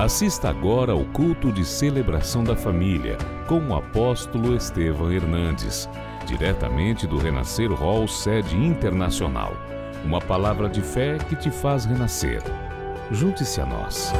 Assista agora ao culto de celebração da família com o apóstolo Estevão Hernandes, diretamente do Renascer Hall sede internacional. Uma palavra de fé que te faz renascer. Junte-se a nós.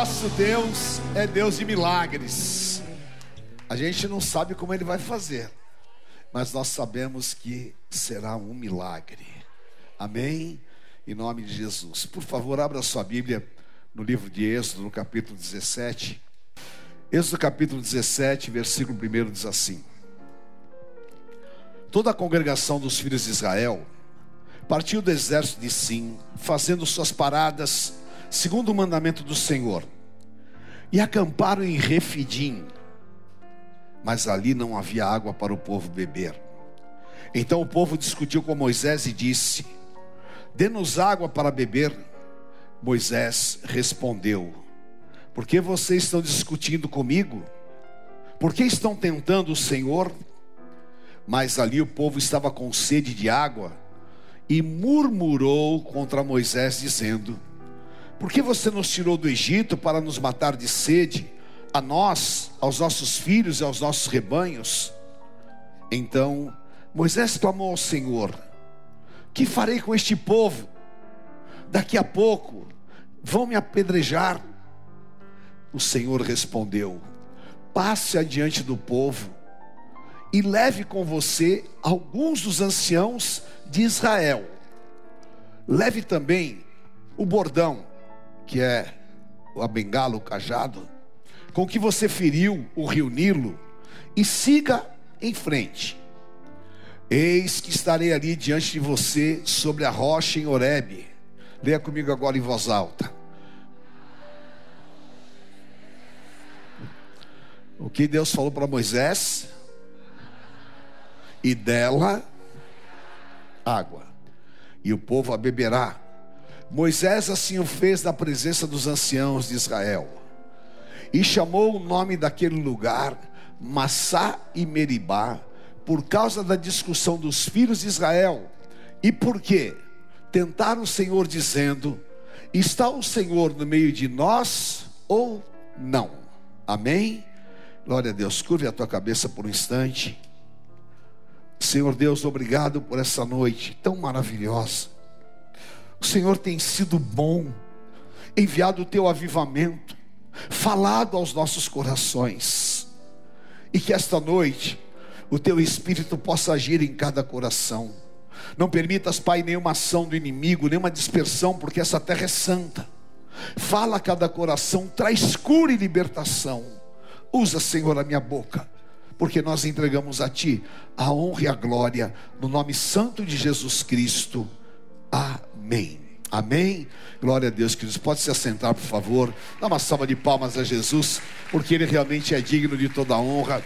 nosso Deus é Deus de milagres. A gente não sabe como ele vai fazer, mas nós sabemos que será um milagre. Amém? Em nome de Jesus. Por favor, abra sua Bíblia no livro de Êxodo, no capítulo 17. Êxodo capítulo 17, versículo 1 diz assim: Toda a congregação dos filhos de Israel partiu do exército de Sim, fazendo suas paradas segundo o mandamento do Senhor, e acamparam em Refidim, mas ali não havia água para o povo beber. Então o povo discutiu com Moisés e disse: Dê-nos água para beber. Moisés respondeu: Por que vocês estão discutindo comigo? Por que estão tentando o Senhor? Mas ali o povo estava com sede de água e murmurou contra Moisés, dizendo: Por que você nos tirou do Egito para nos matar de sede, a nós, aos nossos filhos e aos nossos rebanhos? Então Moisés clamou ao Senhor: Que farei com este povo? Daqui a pouco vão me apedrejar. O Senhor respondeu: Passe adiante do povo e leve com você alguns dos anciãos de Israel. Leve também o bordão, que é a bengala, o cajado, com que você feriu o rio Nilo, e siga em frente. Eis que estarei ali diante de você sobre a rocha em Horebe. Leia comigo agora em voz alta. O que Deus falou para Moisés? E dela água, e o povo a beberá. Moisés assim o fez na presença dos anciãos de Israel, e chamou o nome daquele lugar Massá e Meribá, por causa da discussão dos filhos de Israel. E por quê? Tentaram o Senhor dizendo: Está o Senhor no meio de nós ou não? Amém? Glória a Deus. Curve a tua cabeça por um instante. Senhor Deus, obrigado por essa noite tão maravilhosa. O Senhor tem sido bom, enviado o teu avivamento, falado aos nossos corações. E que esta noite o teu espírito possa agir em cada coração. Não permitas, Pai, nenhuma ação do inimigo, nenhuma dispersão, porque essa terra é santa. Fala a cada coração, traz cura e libertação. Usa, Senhor, a minha boca, porque nós entregamos a Ti a honra e a glória, no nome santo de Jesus Cristo. Amém. Amém. Glória a Deus, queridos. Pode se assentar, por favor. Dá uma salva de palmas a Jesus, porque Ele realmente é digno de toda honra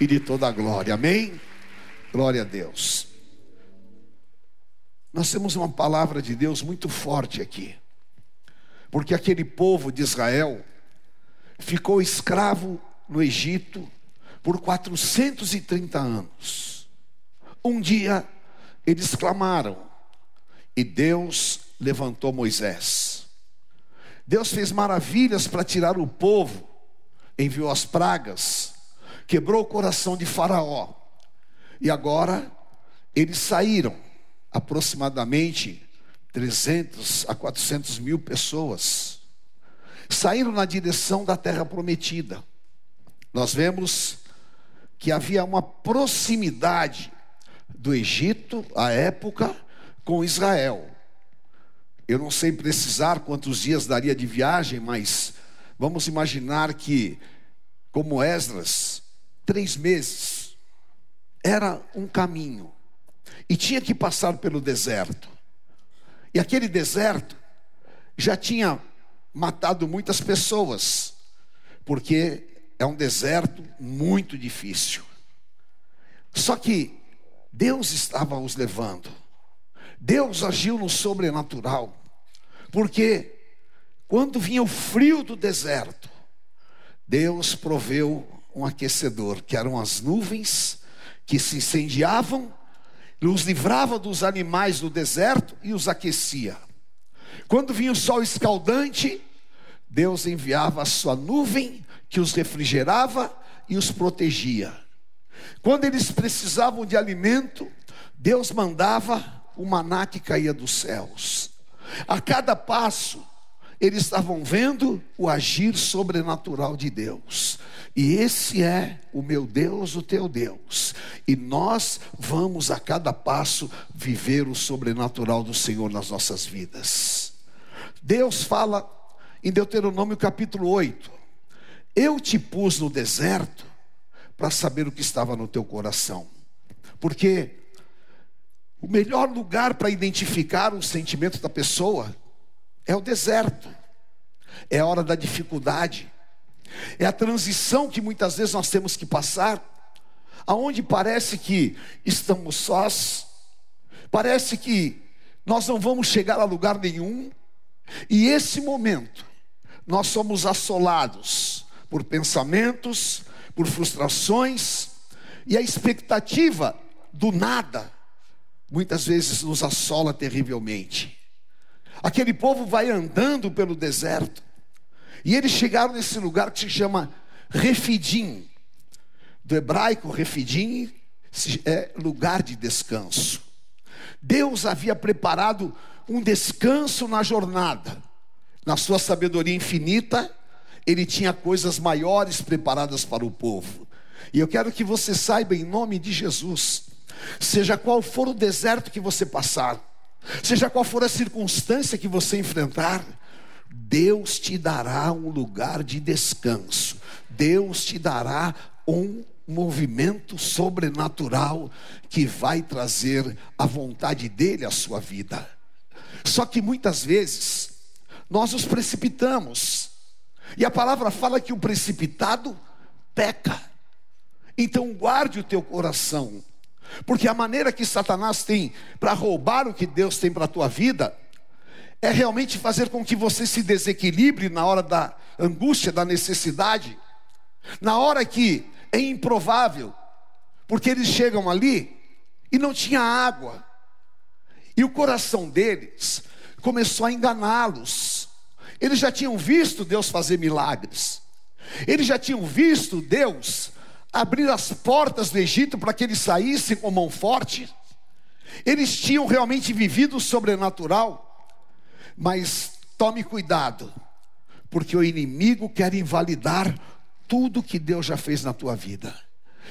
e de toda a glória. Amém? Glória a Deus. Nós temos uma palavra de Deus muito forte aqui. Porque aquele povo de Israel ficou escravo no Egito por 430 anos. Um dia eles clamaram e Deus levantou Moisés. Deus fez maravilhas para tirar o povo, enviou as pragas, quebrou o coração de Faraó. E agora eles saíram, aproximadamente 300 a 400 mil pessoas, saíram na direção da terra prometida. Nós vemos que havia uma proximidade do Egito, à época, com Israel. Eu não sei precisar quantos dias daria de viagem, mas vamos imaginar que, como Esdras, três meses. Era um caminho. E tinha que passar pelo deserto. E aquele deserto já tinha matado muitas pessoas, porque é um deserto muito difícil. Só que Deus estava os levando. Deus agiu no sobrenatural. Porque quando vinha o frio do deserto, Deus proveu um aquecedor, que eram as nuvens que se incendiavam, os livrava dos animais do deserto e os aquecia. Quando vinha o sol escaldante, Deus enviava a sua nuvem que os refrigerava e os protegia. Quando eles precisavam de alimento, Deus mandava o maná que caía dos céus. A cada passo, eles estavam vendo o agir sobrenatural de Deus. E esse é o meu Deus, o teu Deus. E nós vamos a cada passo viver o sobrenatural do Senhor nas nossas vidas. Deus fala em Deuteronômio capítulo 8: Eu te pus no deserto para saber o que estava no teu coração. Porque o melhor lugar para identificar o sentimento da pessoa é o deserto, é a hora da dificuldade, é a transição que muitas vezes nós temos que passar, aonde parece que estamos sós, parece que nós não vamos chegar a lugar nenhum, e esse momento nós somos assolados por pensamentos, por frustrações, e a expectativa do nada muitas vezes nos assola terrivelmente. Aquele povo vai andando pelo deserto. E eles chegaram nesse lugar que se chama Refidim. Do hebraico, Refidim é lugar de descanso. Deus havia preparado um descanso na jornada. Na sua sabedoria infinita, ele tinha coisas maiores preparadas para o povo. E eu quero que você saiba, em nome de Jesus, seja qual for o deserto que você passar, Seja qual for a circunstância que você enfrentar, Deus te dará um lugar de descanso. Deus te dará um movimento sobrenatural que vai trazer a vontade dele à sua vida. Só que muitas vezes nós nos precipitamos. E a palavra fala que o precipitado peca. Então guarde o teu coração porque a maneira que Satanás tem para roubar o que Deus tem para a tua vida é realmente fazer com que você se desequilibre na hora da angústia, da necessidade, na hora que é improvável, porque eles chegam ali e não tinha água, e o coração deles começou a enganá-los. Eles já tinham visto Deus fazer milagres, eles já tinham visto Deus abrir as portas do Egito para que eles saíssem com mão forte. Eles tinham realmente vivido o sobrenatural. Mas tome cuidado, porque o inimigo quer invalidar tudo que Deus já fez na tua vida.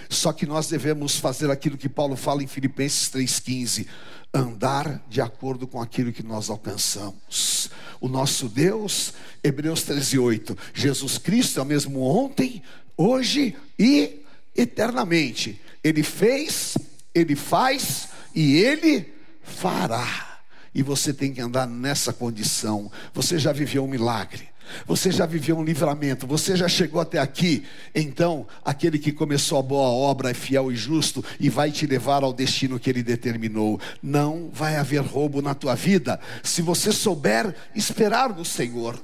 Só que nós devemos fazer aquilo que Paulo fala em Filipenses 3,15: andar de acordo com aquilo que nós alcançamos. O nosso Deus, Hebreus 13,8: Jesus Cristo é o mesmo ontem, hoje e eternamente. Ele fez, ele faz e ele fará. E você tem que andar nessa condição. Você já viveu um milagre. Você já viveu um livramento, você já chegou até aqui. Então, aquele que começou a boa obra é fiel e justo e vai te levar ao destino que ele determinou. Não vai haver roubo na tua vida se você souber esperar no Senhor.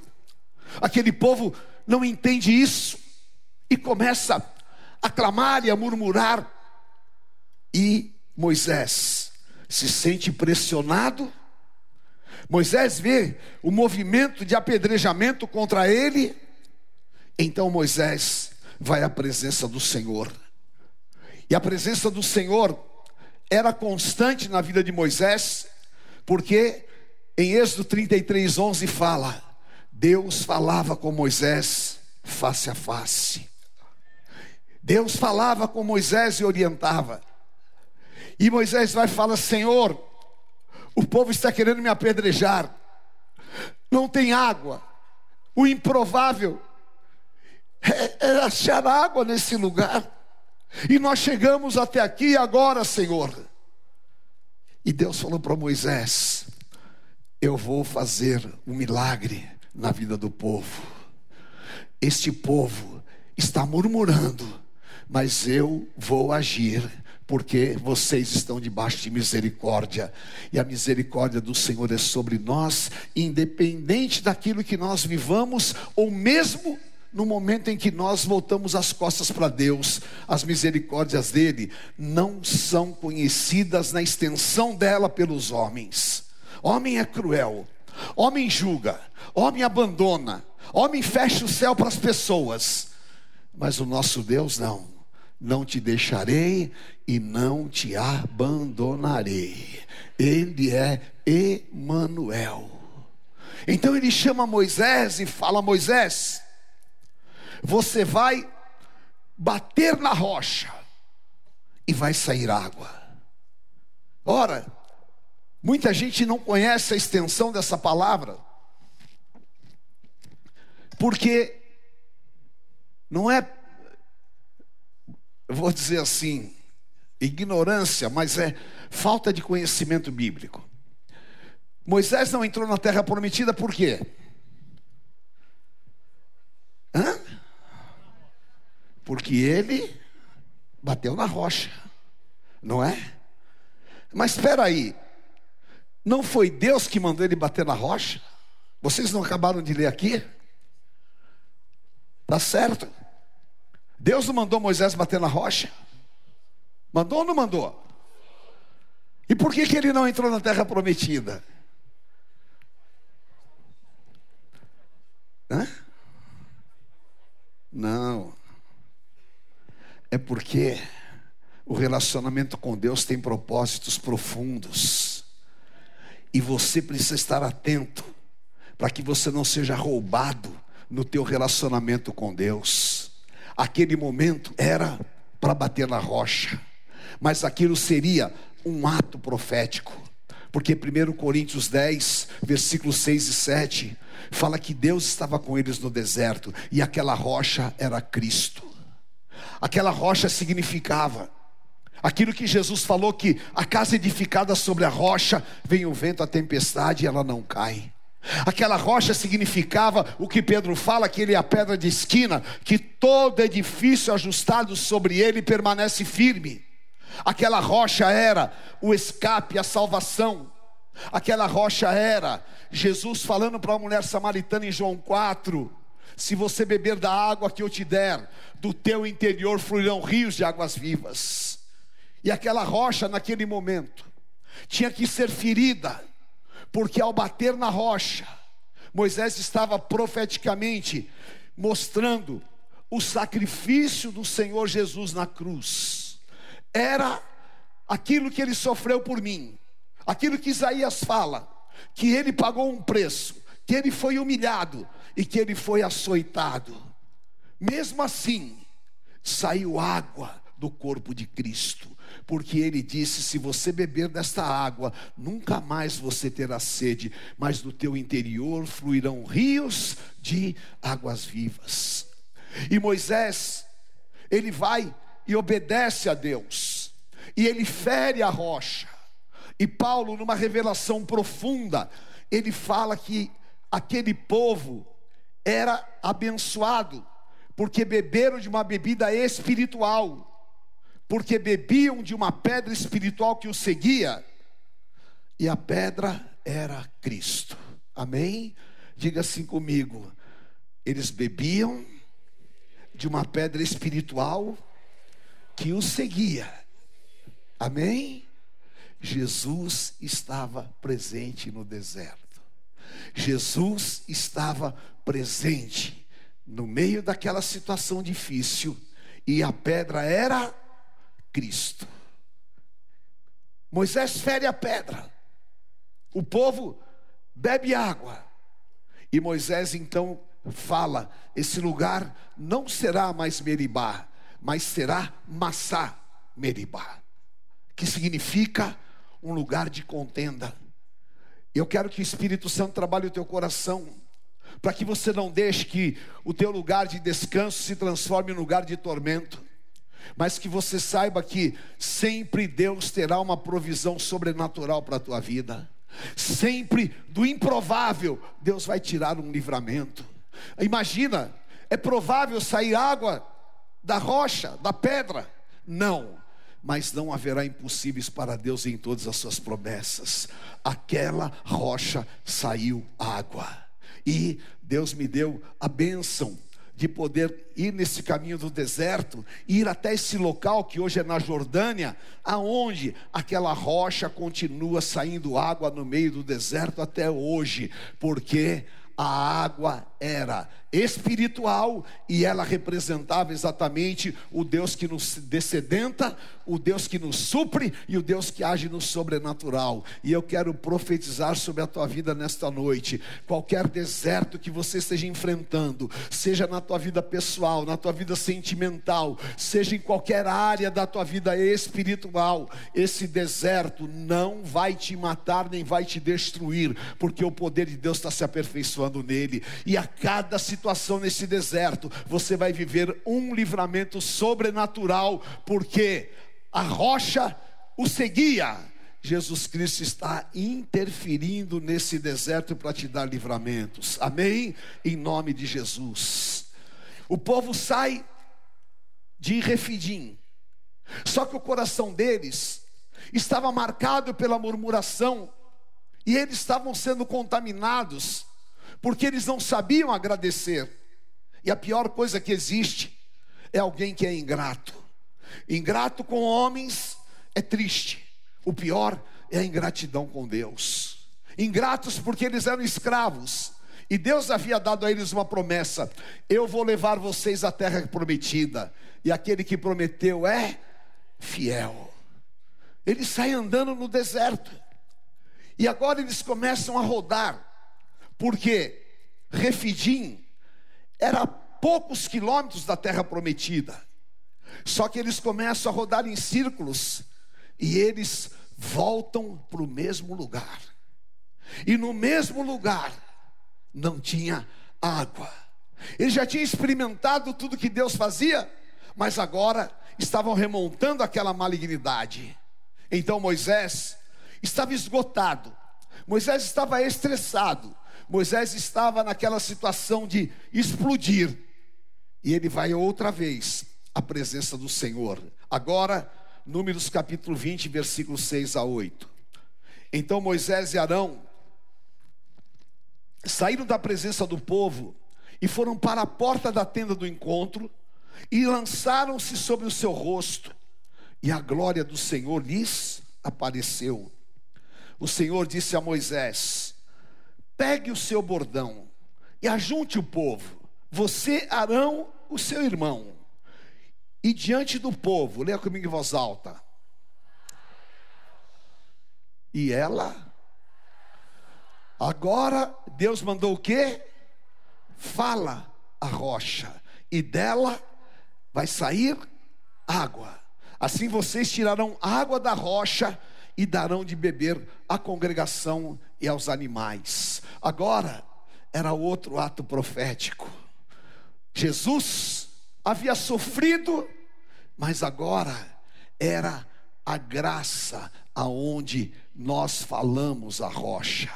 Aquele povo não entende isso e começa a clamar e a murmurar. E Moisés se sente pressionado. Moisés vê o movimento de apedrejamento contra ele. Então Moisés vai à presença do Senhor. E a presença do Senhor era constante na vida de Moisés, porque em Êxodo 33, 11 fala: Deus falava com Moisés face a face. Deus falava com Moisés e orientava. E Moisés vai e fala: Senhor, o povo está querendo me apedrejar, não tem água, o improvável é, é achar água nesse lugar, e nós chegamos até aqui agora, Senhor. E Deus falou para Moisés: Eu vou fazer um milagre na vida do povo. Este povo está murmurando, mas eu vou agir, porque vocês estão debaixo de misericórdia, e a misericórdia do Senhor é sobre nós, independente daquilo que nós vivamos, ou mesmo no momento em que nós voltamos as costas para Deus, as misericórdias dele não são conhecidas na extensão dela pelos homens. Homem é cruel, homem julga, homem abandona, homem fecha o céu para as pessoas, mas o nosso Deus não não te deixarei e não te abandonarei. Ele é Emanuel. Então ele chama Moisés e fala: Moisés, você vai bater na rocha e vai sair água. Ora, muita gente não conhece a extensão dessa palavra, porque não é, eu vou dizer assim, ignorância, mas é falta de conhecimento bíblico. Moisés não entrou na terra prometida por quê? Hã? Porque ele bateu na rocha, não é? Mas espera aí, não foi Deus que mandou ele bater na rocha? Vocês não acabaram de ler aqui? Tá certo? Deus não mandou Moisés bater na rocha? Mandou ou não mandou? E por que, que ele não entrou na terra prometida? Hã? Não. É porque o relacionamento com Deus tem propósitos profundos. E você precisa estar atento para que você não seja roubado no teu relacionamento com Deus. Aquele momento era para bater na rocha, mas aquilo seria um ato profético. Porque 1 Coríntios 10, versículos 6 e 7, fala que Deus estava com eles no deserto e aquela rocha era Cristo. Aquela rocha significava aquilo que Jesus falou que a casa edificada sobre a rocha, vem o vento, a tempestade e ela não cai. Aquela rocha significava o que Pedro fala, que ele é a pedra de esquina, que todo edifício ajustado sobre ele permanece firme. Aquela rocha era o escape, a salvação. Aquela rocha era Jesus falando para a mulher samaritana em João 4: Se você beber da água que eu te der, do teu interior fluirão rios de águas vivas. E aquela rocha, naquele momento, tinha que ser ferida, porque ao bater na rocha, Moisés estava profeticamente mostrando o sacrifício do Senhor Jesus na cruz. Era aquilo que ele sofreu por mim, aquilo que Isaías fala, que ele pagou um preço, que ele foi humilhado e que ele foi açoitado. Mesmo assim, saiu água do corpo de Cristo, porque ele disse: Se você beber desta água, nunca mais você terá sede, mas do teu interior fluirão rios de águas vivas. E Moisés, ele vai e obedece a Deus, e ele fere a rocha. E Paulo, numa revelação profunda, ele fala que aquele povo era abençoado, porque beberam de uma bebida espiritual porque bebiam de uma pedra espiritual que os seguia, e a pedra era Cristo. Amém? Diga assim comigo: eles bebiam de uma pedra espiritual que os seguia. Amém? Jesus estava presente no deserto. Jesus estava presente no meio daquela situação difícil e a pedra era Cristo. Moisés fere a pedra, o povo bebe água, e Moisés então fala: esse lugar não será mais Meribá, mas será Massá Meribá, que significa um lugar de contenda. Eu quero que o Espírito Santo trabalhe o teu coração, para que você não deixe que o teu lugar de descanso se transforme em lugar de tormento mas que você saiba que sempre Deus terá uma provisão sobrenatural para a tua vida. Sempre do improvável, Deus vai tirar um livramento. Imagina, é provável sair água da rocha, da pedra? Não, mas não haverá impossíveis para Deus em todas as suas promessas. Aquela rocha saiu água, e Deus me deu a bênção de poder ir nesse caminho do deserto, ir até esse local que hoje é na Jordânia, aonde aquela rocha continua saindo água no meio do deserto até hoje, porque a água era espiritual e ela representava exatamente o Deus que nos descedenta, o Deus que nos supre e o Deus que age no sobrenatural. E eu quero profetizar sobre a tua vida nesta noite. Qualquer deserto que você esteja enfrentando, seja na tua vida pessoal, na tua vida sentimental, seja em qualquer área da tua vida espiritual, esse deserto não vai te matar nem vai te destruir, porque o poder de Deus está se aperfeiçoando nele. E a cada situação nesse deserto, você vai viver um livramento sobrenatural, porque a rocha o seguia. Jesus Cristo está interferindo nesse deserto para te dar livramentos. Amém? Em nome de Jesus. O povo sai de Refidim. Só que o coração deles estava marcado pela murmuração e eles estavam sendo contaminados porque eles não sabiam agradecer. E a pior coisa que existe é alguém que é ingrato. Ingrato com homens é triste. O pior é a ingratidão com Deus. Ingratos porque eles eram escravos. E Deus havia dado a eles uma promessa: Eu vou levar vocês à terra prometida. E aquele que prometeu é fiel. Eles saem andando no deserto. E agora eles começam a rodar. Porque Refidim era a poucos quilômetros da terra prometida. Só que eles começam a rodar em círculos e eles voltam para o mesmo lugar. E no mesmo lugar não tinha água. Eles já tinham experimentado tudo que Deus fazia, mas agora estavam remontando aquela malignidade. Então Moisés estava esgotado, Moisés estava estressado, Moisés estava naquela situação de explodir. E ele vai outra vez à presença do Senhor. Agora, Números capítulo 20, versículos 6 a 8. Então Moisés e Arão saíram da presença do povo e foram para a porta da tenda do encontro e lançaram-se sobre o seu rosto, e a glória do Senhor lhes apareceu. O Senhor disse a Moisés: Pegue o seu bordão e ajunte o povo, você, Arão, o seu irmão, e diante do povo, leia comigo em voz alta. E ela, agora Deus mandou o que? Fala a rocha, e dela vai sair água. Assim vocês tirarão água da rocha e darão de beber à congregação e aos animais. Agora era outro ato profético. Jesus havia sofrido, mas agora era a graça aonde nós falamos a rocha.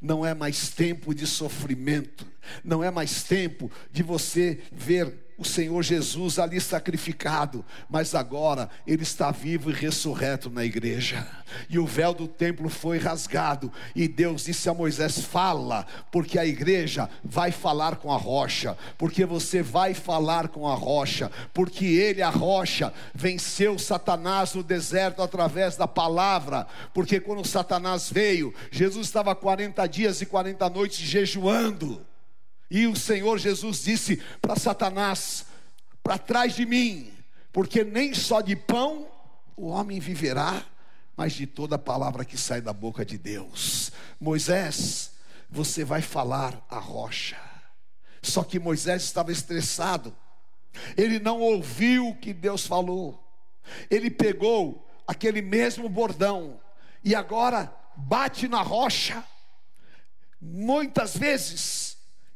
Não é mais tempo de sofrimento, não é mais tempo de você ver o Senhor Jesus ali sacrificado, mas agora ele está vivo e ressurreto na igreja. E o véu do templo foi rasgado, e Deus disse a Moisés: Fala, porque a igreja vai falar com a rocha, porque você vai falar com a rocha, porque ele, a rocha, venceu Satanás no deserto através da palavra, porque quando Satanás veio, Jesus estava 40 dias e 40 noites jejuando. E o Senhor Jesus disse para Satanás: para trás de mim, porque nem só de pão o homem viverá, mas de toda palavra que sai da boca de Deus. Moisés, você vai falar a rocha. Só que Moisés estava estressado, ele não ouviu o que Deus falou, ele pegou aquele mesmo bordão e agora bate na rocha, muitas vezes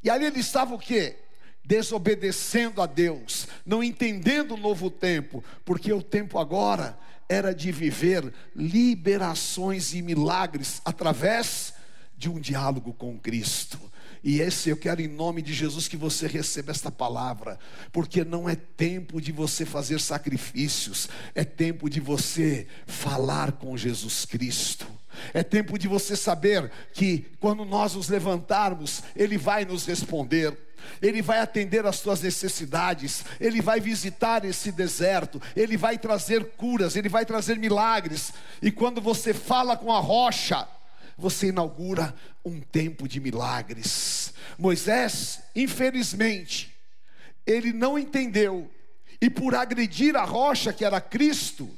e ali ele estava o quê? Desobedecendo a Deus, não entendendo o novo tempo, porque o tempo agora era de viver liberações e milagres através de um diálogo com Cristo. E esse eu quero em nome de Jesus que você receba esta palavra, porque não é tempo de você fazer sacrifícios, é tempo de você falar com Jesus Cristo. É tempo de você saber que quando nós nos levantarmos, Ele vai nos responder. Ele vai atender às tuas necessidades, Ele vai visitar esse deserto, Ele vai trazer curas, Ele vai trazer milagres. E quando você fala com a rocha, você inaugura um tempo de milagres. Moisés, infelizmente, ele não entendeu, e por agredir a rocha que era Cristo,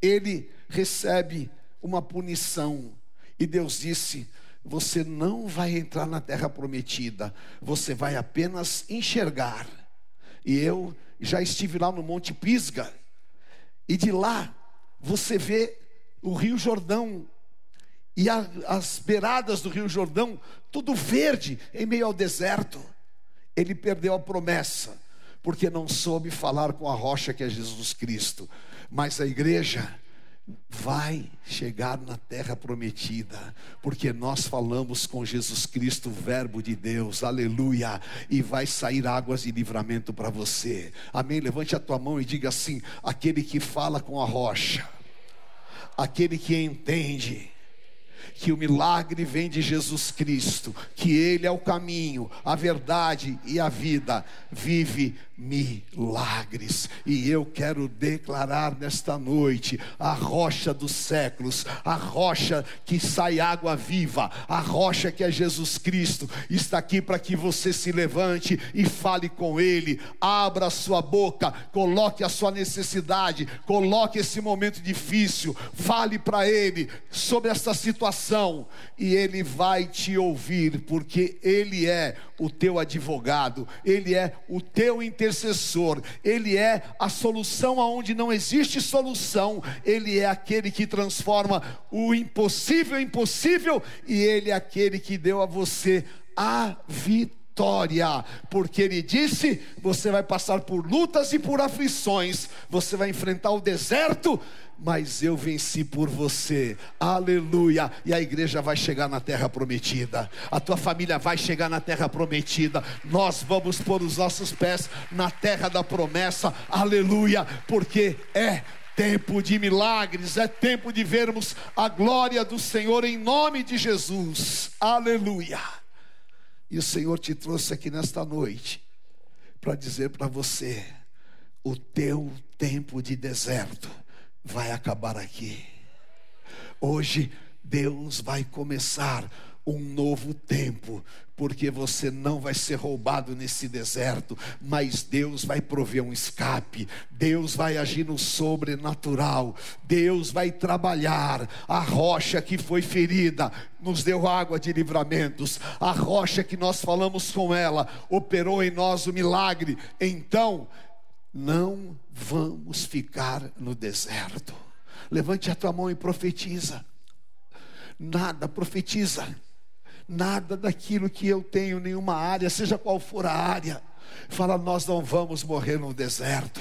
ele recebe uma punição. E Deus disse: Você não vai entrar na terra prometida, você vai apenas enxergar. E eu já estive lá no Monte Pisga, e de lá você vê o Rio Jordão e a, as beiradas do Rio Jordão, tudo verde em meio ao deserto. Ele perdeu a promessa, porque não soube falar com a rocha que é Jesus Cristo. Mas a igreja vai chegar na terra prometida, porque nós falamos com Jesus Cristo, Verbo de Deus, aleluia, e vai sair águas de livramento para você, amém? Levante a tua mão e diga assim: aquele que fala com a rocha, aquele que entende, que o milagre vem de Jesus Cristo, que Ele é o caminho, a verdade e a vida, vive milagres. E eu quero declarar nesta noite a rocha dos séculos, a rocha que sai água viva, a rocha que é Jesus Cristo, está aqui para que você se levante e fale com Ele, abra a sua boca, coloque a sua necessidade, coloque esse momento difícil, fale para Ele sobre essa situação e Ele vai te ouvir, porque Ele é o teu advogado, Ele é o teu intercessor, Ele é a solução aonde não existe solução, Ele é aquele que transforma o impossível em possível, e Ele é aquele que deu a você a vitória, porque Ele disse: você vai passar por lutas e por aflições, você vai enfrentar o deserto mas eu venci por você, aleluia. E a igreja vai chegar na terra prometida, a tua família vai chegar na terra prometida. Nós vamos pôr os nossos pés na terra da promessa, aleluia, porque é tempo de milagres, é tempo de vermos a glória do Senhor em nome de Jesus, aleluia. E o Senhor te trouxe aqui nesta noite para dizer para você: o teu tempo de deserto vai acabar aqui. Hoje Deus vai começar um novo tempo, porque você não vai ser roubado nesse deserto, mas Deus vai prover um escape, Deus vai agir no sobrenatural, Deus vai trabalhar. A rocha que foi ferida nos deu água de livramentos, a rocha que nós falamos com ela operou em nós o milagre. Então, não vamos ficar no deserto. Levante a tua mão e profetiza. Nada, profetiza. Nada daquilo que eu tenho, nenhuma área, seja qual for a área. Fala, nós não vamos morrer no deserto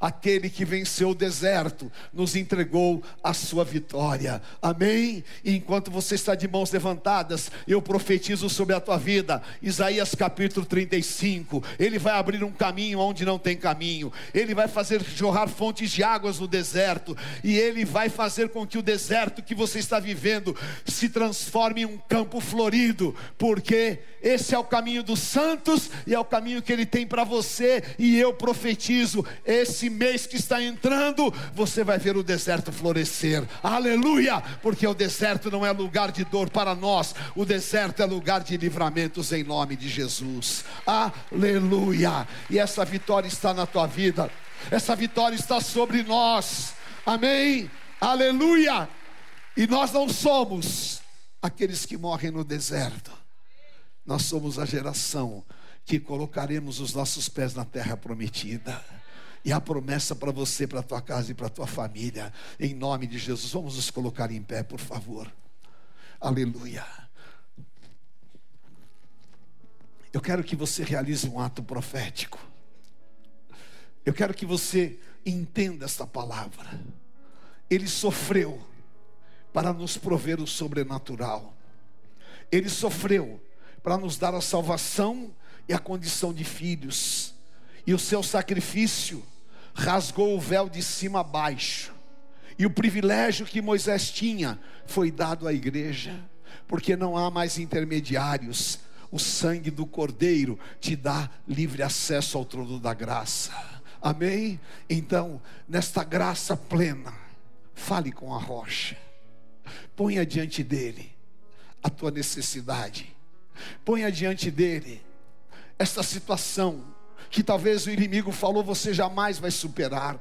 aquele que venceu o deserto, nos entregou a sua vitória. Amém? E enquanto você está de mãos levantadas, eu profetizo sobre a tua vida. Isaías capítulo 35. Ele vai abrir um caminho onde não tem caminho. Ele vai fazer jorrar fontes de águas no deserto, e ele vai fazer com que o deserto que você está vivendo se transforme em um campo florido, porque esse é o caminho dos santos e é o caminho que ele tem para você, e eu profetizo esse mês que está entrando, você vai ver o deserto florescer. Aleluia! Porque o deserto não é lugar de dor para nós, o deserto é lugar de livramentos em nome de Jesus. Aleluia! E essa vitória está na tua vida. Essa vitória está sobre nós. Amém. Aleluia! E nós não somos aqueles que morrem no deserto. Nós somos a geração que colocaremos os nossos pés na terra prometida. E a promessa para você, para a tua casa e para a tua família, em nome de Jesus. Vamos nos colocar em pé, por favor. Aleluia. Eu quero que você realize um ato profético. Eu quero que você entenda esta palavra. Ele sofreu para nos prover o sobrenatural. Ele sofreu para nos dar a salvação e a condição de filhos. E o seu sacrifício rasgou o véu de cima a baixo. E o privilégio que Moisés tinha foi dado à igreja, porque não há mais intermediários. O sangue do Cordeiro te dá livre acesso ao trono da graça. Amém? Então, nesta graça plena, fale com a rocha, ponha diante dele a tua necessidade. Ponha diante dele esta situação que talvez o inimigo falou você jamais vai superar.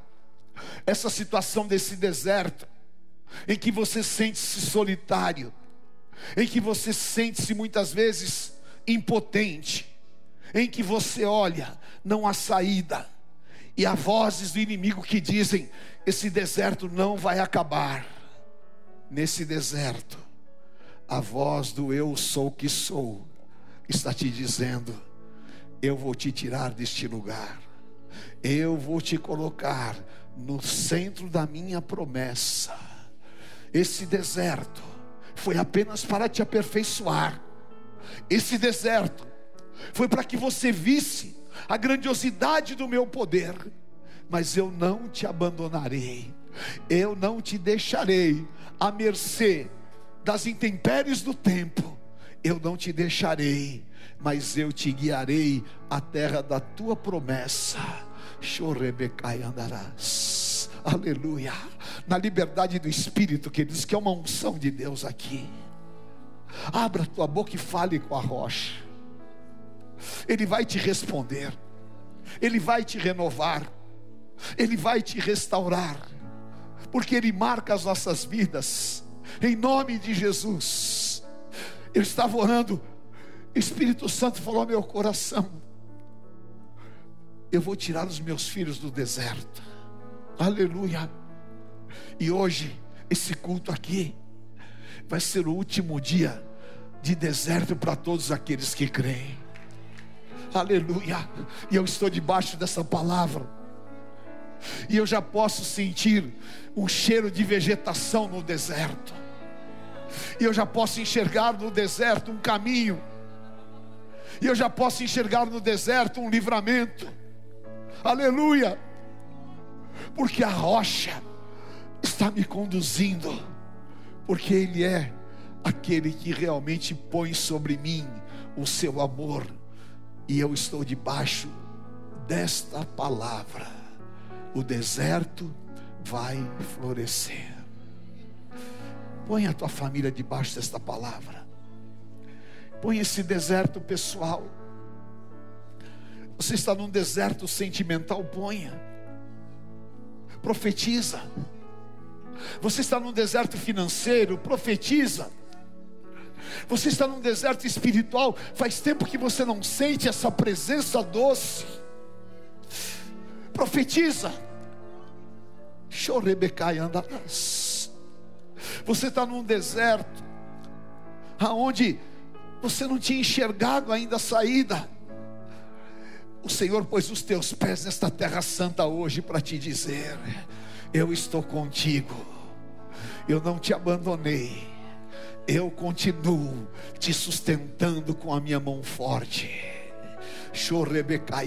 Essa situação desse deserto em que você sente-se solitário, em que você sente-se muitas vezes impotente, em que você olha, não há saída, e há vozes do inimigo que dizem: esse deserto não vai acabar. Nesse deserto, a voz do eu sou que sou está te dizendo: eu vou te tirar deste lugar, eu vou te colocar no centro da minha promessa. Esse deserto foi apenas para te aperfeiçoar. Esse deserto foi para que você visse a grandiosidade do meu poder, mas eu não te abandonarei, eu não te deixarei à mercê das intempéries do tempo, eu não te deixarei, mas eu te guiarei à terra da tua promessa. Chorebecai andarás, aleluia, na liberdade do Espírito, que diz que é uma unção de Deus aqui. Abra tua boca e fale com a rocha. Ele vai te responder, Ele vai te renovar, Ele vai te restaurar, porque Ele marca as nossas vidas, em nome de Jesus. Eu estava orando, Espírito Santo falou ao meu coração: Eu vou tirar os meus filhos do deserto, aleluia. E hoje, esse culto aqui, vai ser o último dia de deserto para todos aqueles que creem. Aleluia. E eu estou debaixo dessa palavra. E eu já posso sentir um cheiro de vegetação no deserto. E eu já posso enxergar no deserto um caminho. E eu já posso enxergar no deserto um livramento. Aleluia. Porque a rocha está me conduzindo. Porque Ele é aquele que realmente põe sobre mim o seu amor, e eu estou debaixo desta palavra. O deserto vai florescer. Põe a tua família debaixo desta palavra. Põe esse deserto pessoal. Você está num deserto sentimental, ponha. Profetiza. Você está num deserto financeiro, profetiza. Você está num deserto espiritual, faz tempo que você não sente essa presença doce. Profetiza. Chorebecai andarás. Você está num deserto, aonde você não tinha enxergado ainda a saída. O Senhor pôs os teus pés nesta terra santa hoje para te dizer: Eu estou contigo, eu não te abandonei eu continuo te sustentando com a minha mão forte.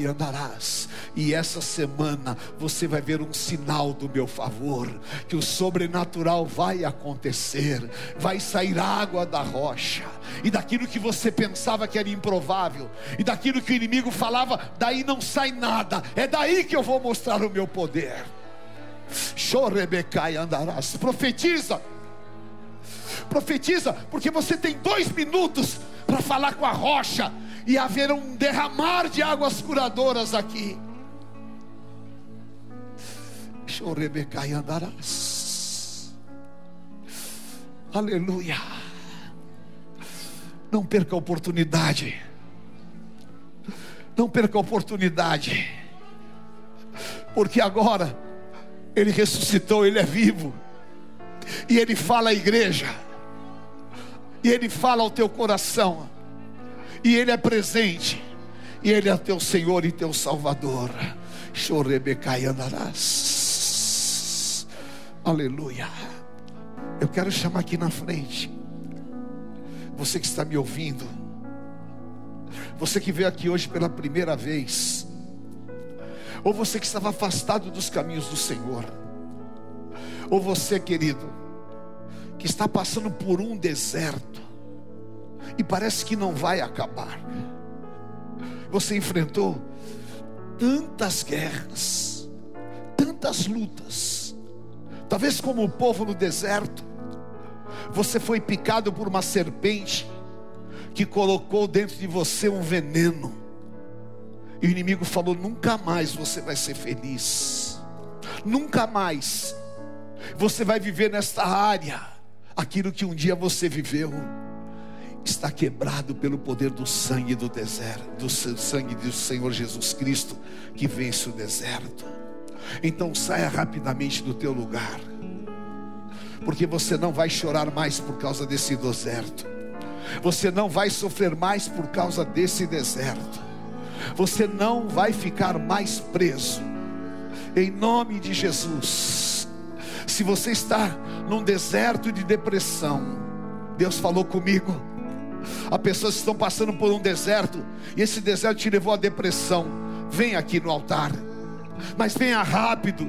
Andarás, e essa semana você vai ver um sinal do meu favor, que o sobrenatural vai acontecer, vai sair água da rocha, e daquilo que você pensava que era improvável, e daquilo que o inimigo falava, daí não sai nada, é daí que eu vou mostrar o meu poder. Chorebecai andarás, profetiza. Profetiza, porque você tem dois minutos para falar com a rocha e haver um derramar de águas curadoras aqui. Chorebecai andarás. Aleluia. Não perca a oportunidade. Não perca a oportunidade. Porque agora ele ressuscitou, ele é vivo. E ele fala à igreja e Ele fala ao teu coração, e Ele é presente, e Ele é teu Senhor e teu Salvador. Chorebecai andarás. Aleluia. Eu quero chamar aqui na frente. Você que está me ouvindo. Você que veio aqui hoje pela primeira vez. Ou você que estava afastado dos caminhos do Senhor. Ou você, querido, que está passando por um deserto e parece que não vai acabar. Você enfrentou tantas guerras, tantas lutas, talvez como o povo no deserto, Você foi picado por uma serpente que colocou dentro de você um veneno. E o inimigo falou: nunca mais você vai ser feliz. Nunca mais você vai viver nesta área aquilo que um dia você viveu. Está quebrado pelo poder do sangue do deserto, do sangue do Senhor Jesus Cristo que vence o deserto. Então saia rapidamente do teu lugar, porque você não vai chorar mais por causa desse deserto, você não vai sofrer mais por causa desse deserto, você não vai ficar mais preso, em nome de Jesus. Se você está num deserto de depressão, Deus falou comigo. Há pessoas que estão passando por um deserto, e esse deserto te levou à depressão. Vem aqui no altar, mas venha rápido,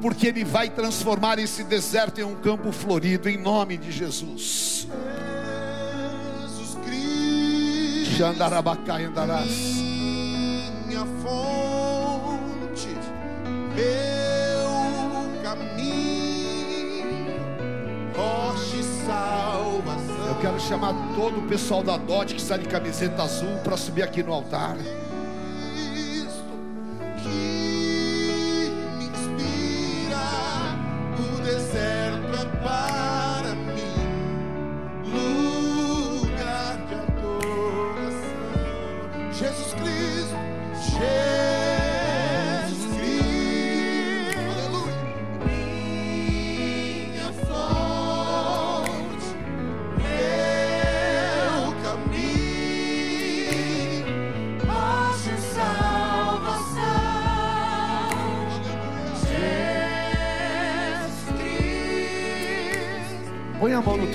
porque Ele vai transformar esse deserto em um campo florido, em nome de Jesus. Jesus Cristo, Xandarabacai andarás. minha fonte, meu caminho, rocha e salvação. Eu quero chamar todo o pessoal da DOT que está de camiseta azul para subir aqui no altar.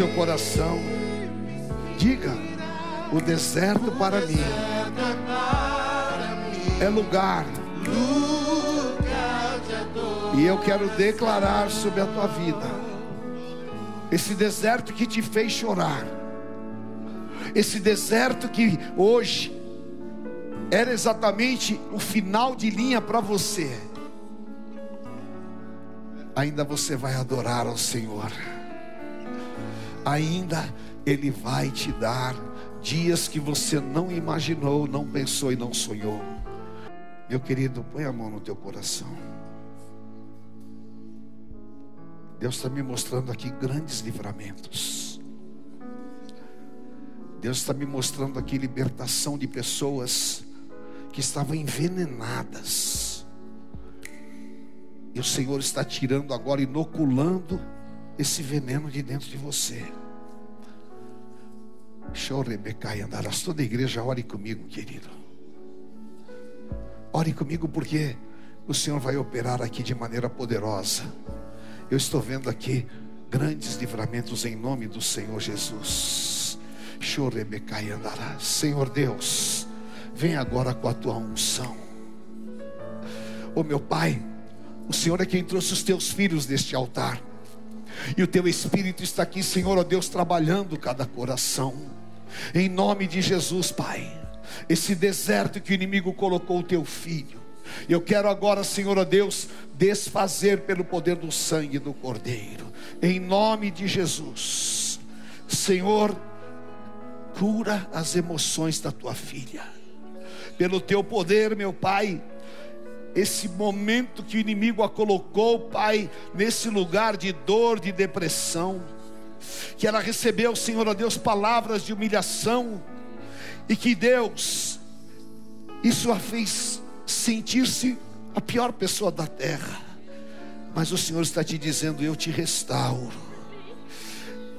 Teu coração. Diga: o deserto para mim é lugar. E eu quero declarar sobre a tua vida esse deserto que te fez chorar. Esse deserto que hoje era exatamente o final de linha para você. Ainda você vai adorar ao Senhor ainda Ele vai te dar dias que você não imaginou, não pensou e não sonhou. Meu querido, põe a mão no teu coração. Deus está me mostrando aqui grandes livramentos. Deus está me mostrando aqui libertação de pessoas que estavam envenenadas. E o Senhor está tirando agora, inoculando esse veneno de dentro de você. Chorebecai andarás. Toda a igreja, ore comigo, querido. Ore comigo porque o Senhor vai operar aqui de maneira poderosa. Eu estou vendo aqui grandes livramentos em nome do Senhor Jesus. Chorebecai andarás. Senhor Deus, vem agora com a tua unção. Ô meu Pai, o Senhor é quem trouxe os teus filhos deste altar. E o teu Espírito está aqui, Senhor, ó Deus, trabalhando cada coração. Em nome de Jesus, Pai. Esse deserto que o inimigo colocou o teu filho. Eu quero agora, Senhor, ó Deus, desfazer pelo poder do sangue do Cordeiro. Em nome de Jesus. Senhor, cura as emoções da tua filha. Pelo teu poder, meu Pai, esse momento que o inimigo a colocou, Pai, nesse lugar de dor, de depressão, que ela recebeu, Senhor, ó Deus, palavras de humilhação, e que Deus, isso a fez sentir-se a pior pessoa da terra, mas o Senhor está te dizendo: Eu te restauro,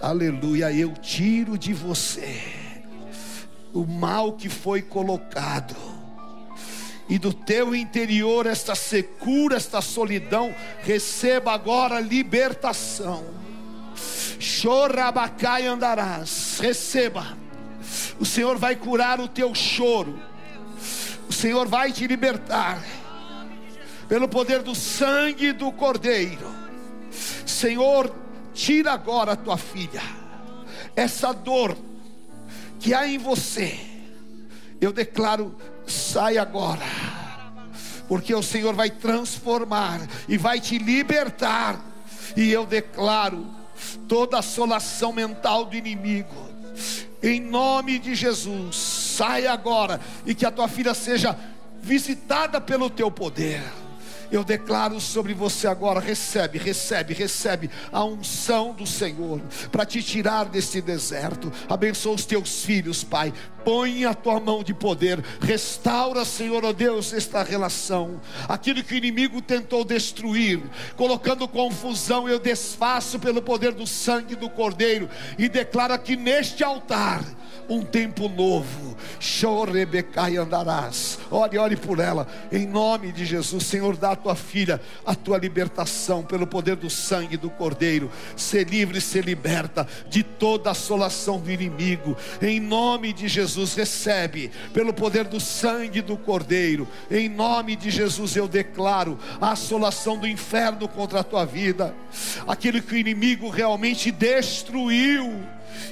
aleluia, eu tiro de você o mal que foi colocado e do teu interior esta secura, esta solidão, receba agora libertação. Chorabacai andarás, receba. O Senhor vai curar o teu choro. O Senhor vai te libertar pelo poder do sangue do Cordeiro. Senhor, tira agora a tua filha essa dor que há em você. Eu declaro sai agora, porque o Senhor vai transformar e vai te libertar. E eu declaro toda assolação mental do inimigo. Em nome de Jesus, sai agora e que a tua filha seja visitada pelo teu poder. Eu declaro sobre você agora: recebe, recebe, recebe a unção do Senhor para te tirar deste deserto. Abençoa os teus filhos, Pai. Põe a tua mão de poder, restaura, Senhor, ó oh Deus, esta relação. Aquilo que o inimigo tentou destruir, colocando confusão, eu desfaço pelo poder do sangue do Cordeiro e declaro que neste altar um tempo novo. Chorebecai andarás. Ore, ore por ela, em nome de Jesus. Senhor, dá a tua filha a tua libertação pelo poder do sangue do Cordeiro. Ser livre, ser liberta de toda assolação do inimigo. Em nome de Jesus, recebe pelo poder do sangue do Cordeiro. Em nome de Jesus, eu declaro a assolação do inferno contra a tua vida. Aquilo que o inimigo realmente destruiu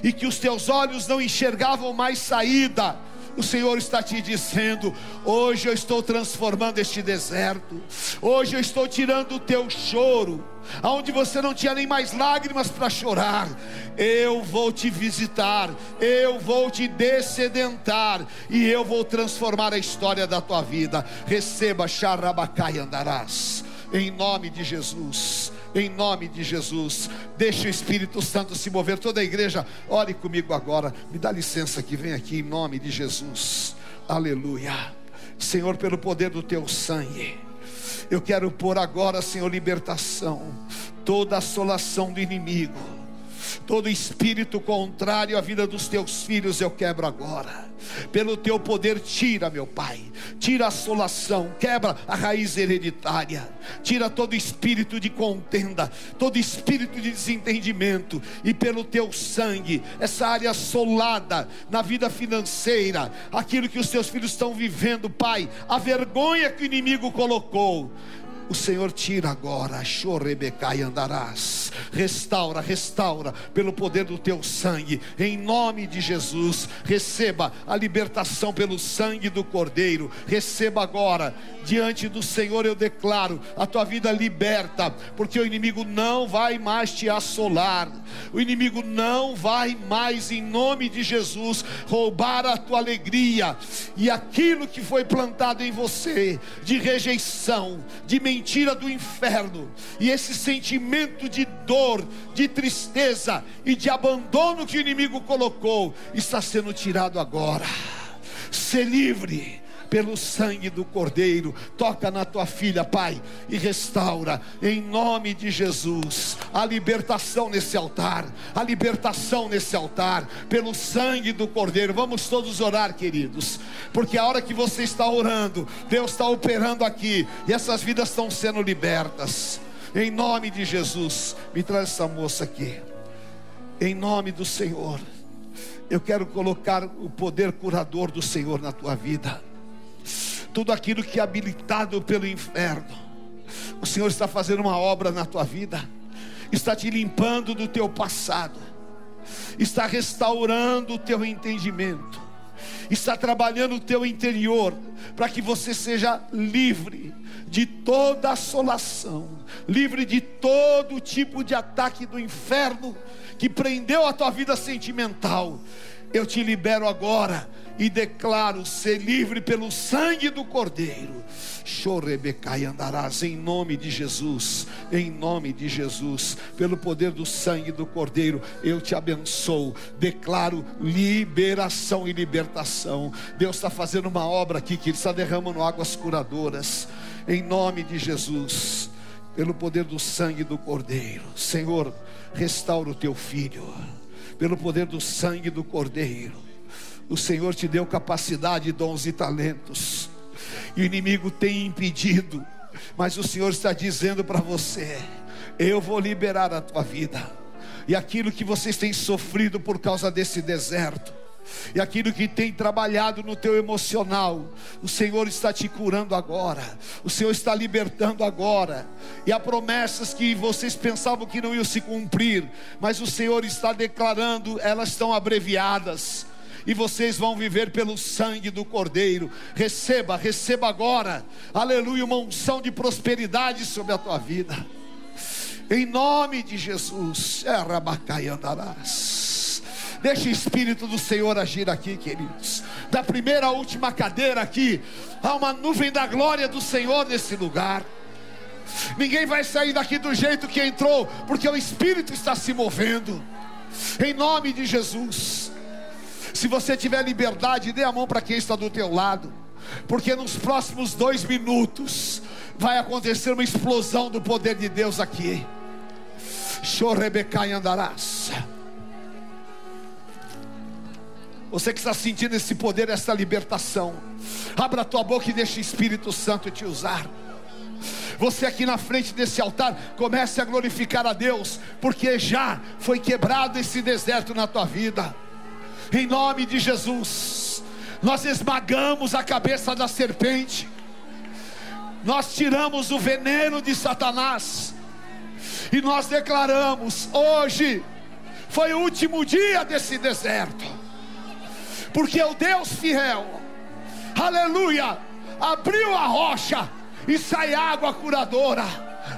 e que os teus olhos não enxergavam mais saída. O Senhor está te dizendo: hoje eu estou transformando este deserto, hoje eu estou tirando o teu choro, aonde você não tinha nem mais lágrimas para chorar. Eu vou te visitar, eu vou te descedentar e eu vou transformar a história da tua vida. Receba, Xarabacai andarás, em nome de Jesus em nome de Jesus. Deixe o Espírito Santo se mover. Toda a igreja, ore comigo agora. Me dá licença que vem aqui em nome de Jesus. Aleluia. Senhor, pelo poder do teu sangue. Eu quero pôr agora, Senhor, libertação, toda assolação do inimigo, todo espírito contrário à vida dos teus filhos eu quebro agora. Pelo teu poder, tira, meu Pai, tira a assolação, quebra a raiz hereditária, tira todo espírito de contenda, todo espírito de desentendimento, e pelo teu sangue, essa área assolada na vida financeira, aquilo que os teus filhos estão vivendo, Pai, a vergonha que o inimigo colocou, o Senhor tira agora, chorebecai andarás. Restaura, restaura, pelo poder do teu sangue, em nome de Jesus. Receba a libertação pelo sangue do Cordeiro. Receba agora, diante do Senhor, eu declaro a tua vida liberta, porque o inimigo não vai mais te assolar, o inimigo não vai mais, em nome de Jesus, roubar a tua alegria e aquilo que foi plantado em você de rejeição, de mentira mentira do inferno, e esse sentimento de dor, de tristeza e de abandono que o inimigo colocou, está sendo tirado agora. Ser livre pelo sangue do Cordeiro. Toca na tua filha, Pai, e restaura, em nome de Jesus, a libertação nesse altar, a libertação nesse altar, pelo sangue do Cordeiro. Vamos todos orar, queridos, porque a hora que você está orando, Deus está operando aqui, e essas vidas estão sendo libertas. Em nome de Jesus, me traz essa moça aqui. Em nome do Senhor, eu quero colocar o poder curador do Senhor na tua vida tudo aquilo que é habilitado pelo inferno. O Senhor está fazendo uma obra na tua vida, está te limpando do teu passado, está restaurando o teu entendimento, está trabalhando o teu interior, para que você seja livre de toda assolação, livre de todo tipo de ataque do inferno que prendeu a tua vida sentimental. Eu te libero agora e declaro ser livre pelo sangue do Cordeiro. Chorebecai andarás em nome de Jesus, em nome de Jesus, pelo poder do sangue do Cordeiro, eu te abençoo. Declaro liberação e libertação. Deus está fazendo uma obra aqui que Ele está derramando águas curadoras, em nome de Jesus, pelo poder do sangue do Cordeiro. Senhor, restaura o teu filho, pelo poder do sangue do Cordeiro o Senhor te deu capacidade, dons e talentos. E o inimigo tem impedido. Mas o Senhor está dizendo para você: eu vou liberar a tua vida. E aquilo que vocês têm sofrido por causa desse deserto, e aquilo que tem trabalhado no teu emocional, o Senhor está te curando agora, o Senhor está libertando agora, e há promessas que vocês pensavam que não iam se cumprir, mas o Senhor está declarando, elas estão abreviadas, e vocês vão viver pelo sangue do Cordeiro. Receba, receba agora, aleluia, uma unção de prosperidade sobre a tua vida. Em nome de Jesus. É, Rabacai andarás. Deixa o Espírito do Senhor agir aqui, queridos. Da primeira à última cadeira aqui, há uma nuvem da glória do Senhor nesse lugar. Ninguém vai sair daqui do jeito que entrou, porque o Espírito está se movendo. Em nome de Jesus. Se você tiver liberdade, dê a mão para quem está do teu lado, porque nos próximos dois minutos vai acontecer uma explosão do poder de Deus aqui. Chorebecai andarás. Você que está sentindo esse poder, essa libertação, abra a tua boca e deixa o Espírito Santo te usar. Você aqui na frente desse altar, comece a glorificar a Deus, porque já foi quebrado esse deserto na tua vida. Em nome de Jesus, nós esmagamos a cabeça da serpente, nós tiramos o veneno de Satanás, e nós declaramos: hoje foi o último dia desse deserto, porque o Deus fiel, aleluia, abriu a rocha e sai água curadora.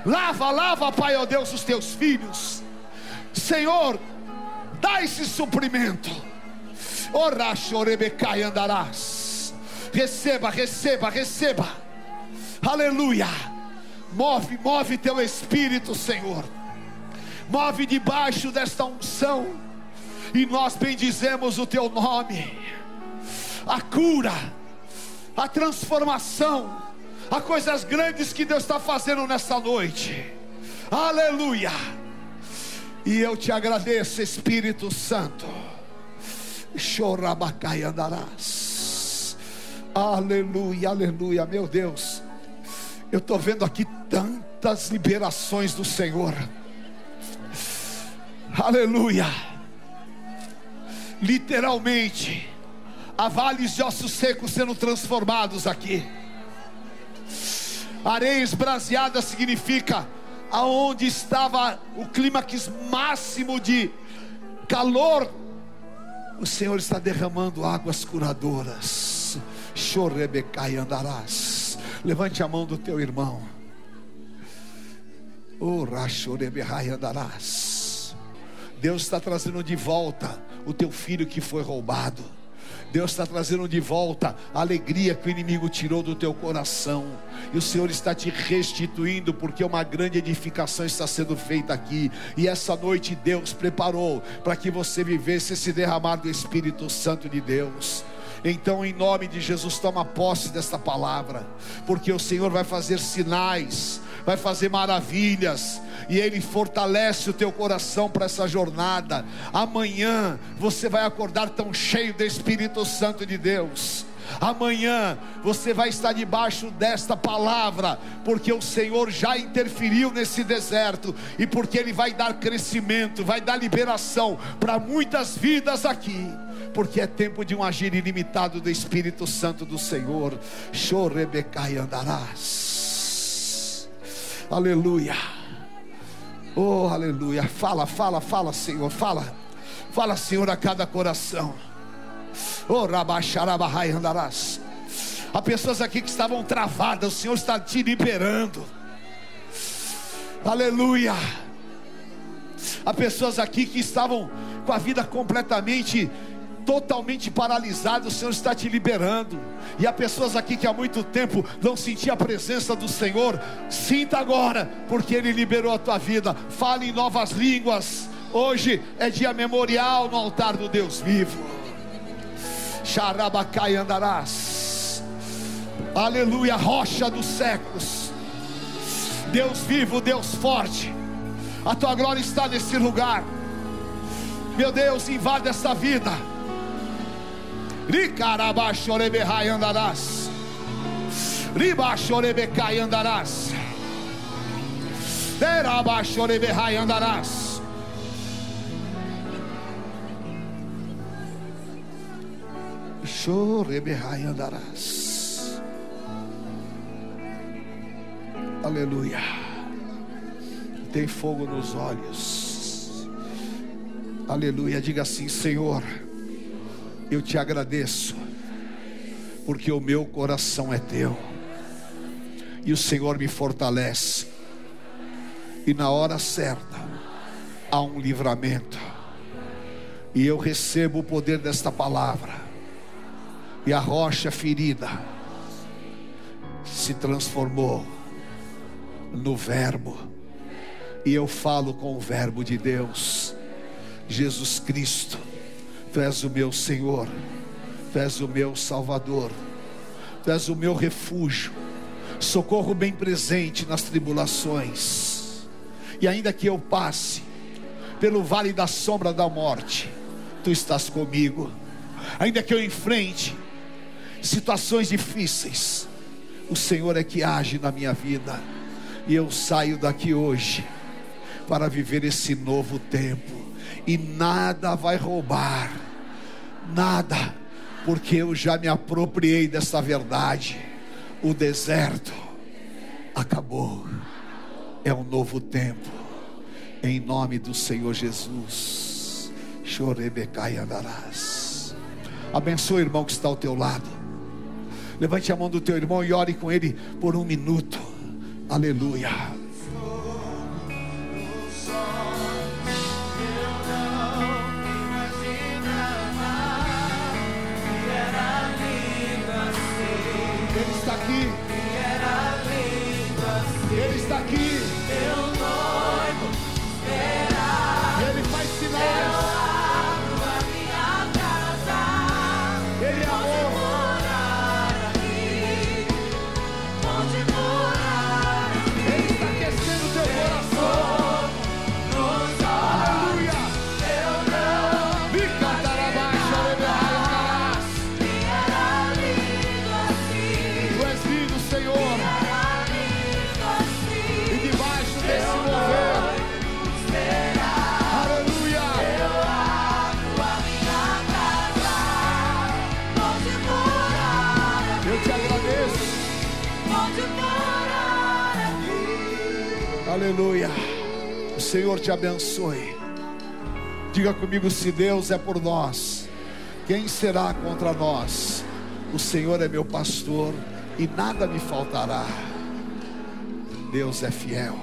Lava, lava, Pai, ó Deus, os teus filhos. Senhor, dá esse suprimento. Ora, chorebecai andarás. Receba, receba, receba. Aleluia. Move, move teu espírito, Senhor. Move debaixo desta unção. E nós bendizemos o teu nome. A cura, a transformação Há coisas grandes que Deus está fazendo nessa noite. Aleluia. E eu te agradeço, Espírito Santo. Chorabacai andarás. Aleluia, aleluia, meu Deus. Eu estou vendo aqui tantas liberações do Senhor. Aleluia. Literalmente, há vales de ossos secos sendo transformados aqui. Areia esbraseada significa aonde estava o clímax máximo de calor. O Senhor está derramando águas curadoras. Chorebecai andarás. Levante a mão do teu irmão. Oh, rachorebecai andarás. Deus está trazendo de volta o teu filho que foi roubado. Deus está trazendo de volta a alegria que o inimigo tirou do teu coração. E o Senhor está te restituindo, porque uma grande edificação está sendo feita aqui. E essa noite Deus preparou para que você vivesse esse derramar do Espírito Santo de Deus. Então, em nome de Jesus, toma posse desta palavra, porque o Senhor vai fazer sinais, vai fazer maravilhas, e Ele fortalece o teu coração para essa jornada. Amanhã você vai acordar tão cheio do Espírito Santo de Deus. Amanhã você vai estar debaixo desta palavra, porque o Senhor já interferiu nesse deserto e porque Ele vai dar crescimento, vai dar liberação para muitas vidas aqui porque é tempo de um agir ilimitado do Espírito Santo do Senhor. Chorebecai andarás. Aleluia. Oh, aleluia. Fala, fala, fala, Senhor. Fala. Fala, Senhor, a cada coração. Oh, rabaxarabahai andarás. Há pessoas aqui que estavam travadas, o Senhor está te liberando. Aleluia. Há pessoas aqui que estavam com a vida completamente totalmente paralisado, o Senhor está te liberando. E há pessoas aqui que há muito tempo não sentiam a presença do Senhor, sinta agora, porque Ele liberou a tua vida. Fale em novas línguas. Hoje é dia memorial no altar do Deus vivo. Xarabacai andarás. Aleluia, rocha dos séculos. Deus vivo, Deus forte. A tua glória está nesse lugar. Meu Deus, invade essa vida. Ricarabachorebehai andarás. Ribachorebecai andarás. Derabachorebehai andarás. Chorebehai andarás. Aleluia. Tem fogo nos olhos. Aleluia. Diga assim, Senhor. Eu te agradeço, porque o meu coração é teu, e o Senhor me fortalece, E na hora certa há um livramento. E eu recebo o poder desta palavra. E a rocha ferida se transformou no Verbo. E eu falo com o Verbo de Deus. Jesus Cristo, Tu és o meu Senhor, Tu és o meu Salvador, Tu és o meu refúgio, socorro bem presente nas tribulações. E ainda que eu passe pelo vale da sombra da morte, Tu estás comigo. Ainda que eu enfrente situações difíceis, o Senhor é que age na minha vida. E eu saio daqui hoje para viver esse novo tempo. E nada vai roubar, nada, porque eu já me apropriei dessa verdade. O deserto acabou, é um novo tempo, em nome do Senhor Jesus. Chorebecai andarás. Abençoe o irmão que está ao teu lado. Levante a mão do teu irmão e ore com ele por um minuto. Aleluia. Senhor te abençoe. Diga comigo: se Deus é por nós, quem será contra nós? O Senhor é meu pastor e nada me faltará. Deus é fiel.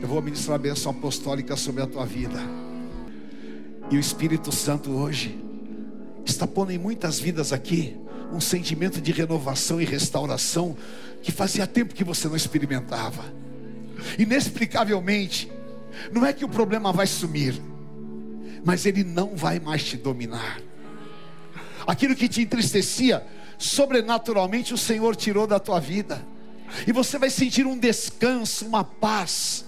Eu vou ministrar a bênção apostólica sobre a tua vida. E o Espírito Santo hoje está pondo em muitas vidas aqui um sentimento de renovação e restauração que fazia tempo que você não experimentava. Inexplicavelmente, não é que o problema vai sumir, mas ele não vai mais te dominar. Aquilo que te entristecia, sobrenaturalmente o Senhor tirou da tua vida, e você vai sentir um descanso, uma paz,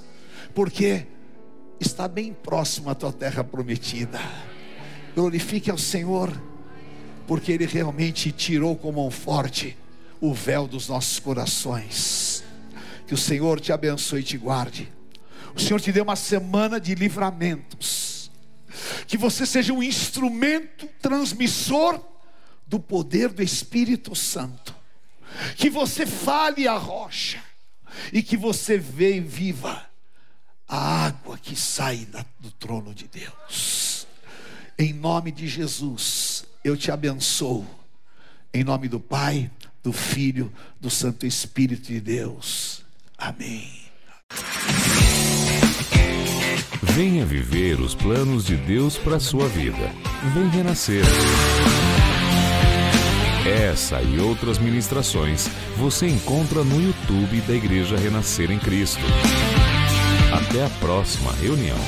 porque está bem próximo à tua terra prometida. Glorifique ao Senhor, porque Ele realmente tirou com mão forte o véu dos nossos corações. Que o Senhor te abençoe e te guarde. O Senhor te dê uma semana de livramentos. Que você seja um instrumento transmissor do poder do Espírito Santo. Que você fale a rocha e que você veja viva a água que sai do trono de Deus. Em nome de Jesus, eu te abençoo. Em nome do Pai, do Filho, do Santo Espírito de Deus. Amém. Venha viver os planos de Deus para a sua vida. Vem renascer. Essa e outras ministrações você encontra no YouTube da Igreja Renascer em Cristo. Até a próxima reunião.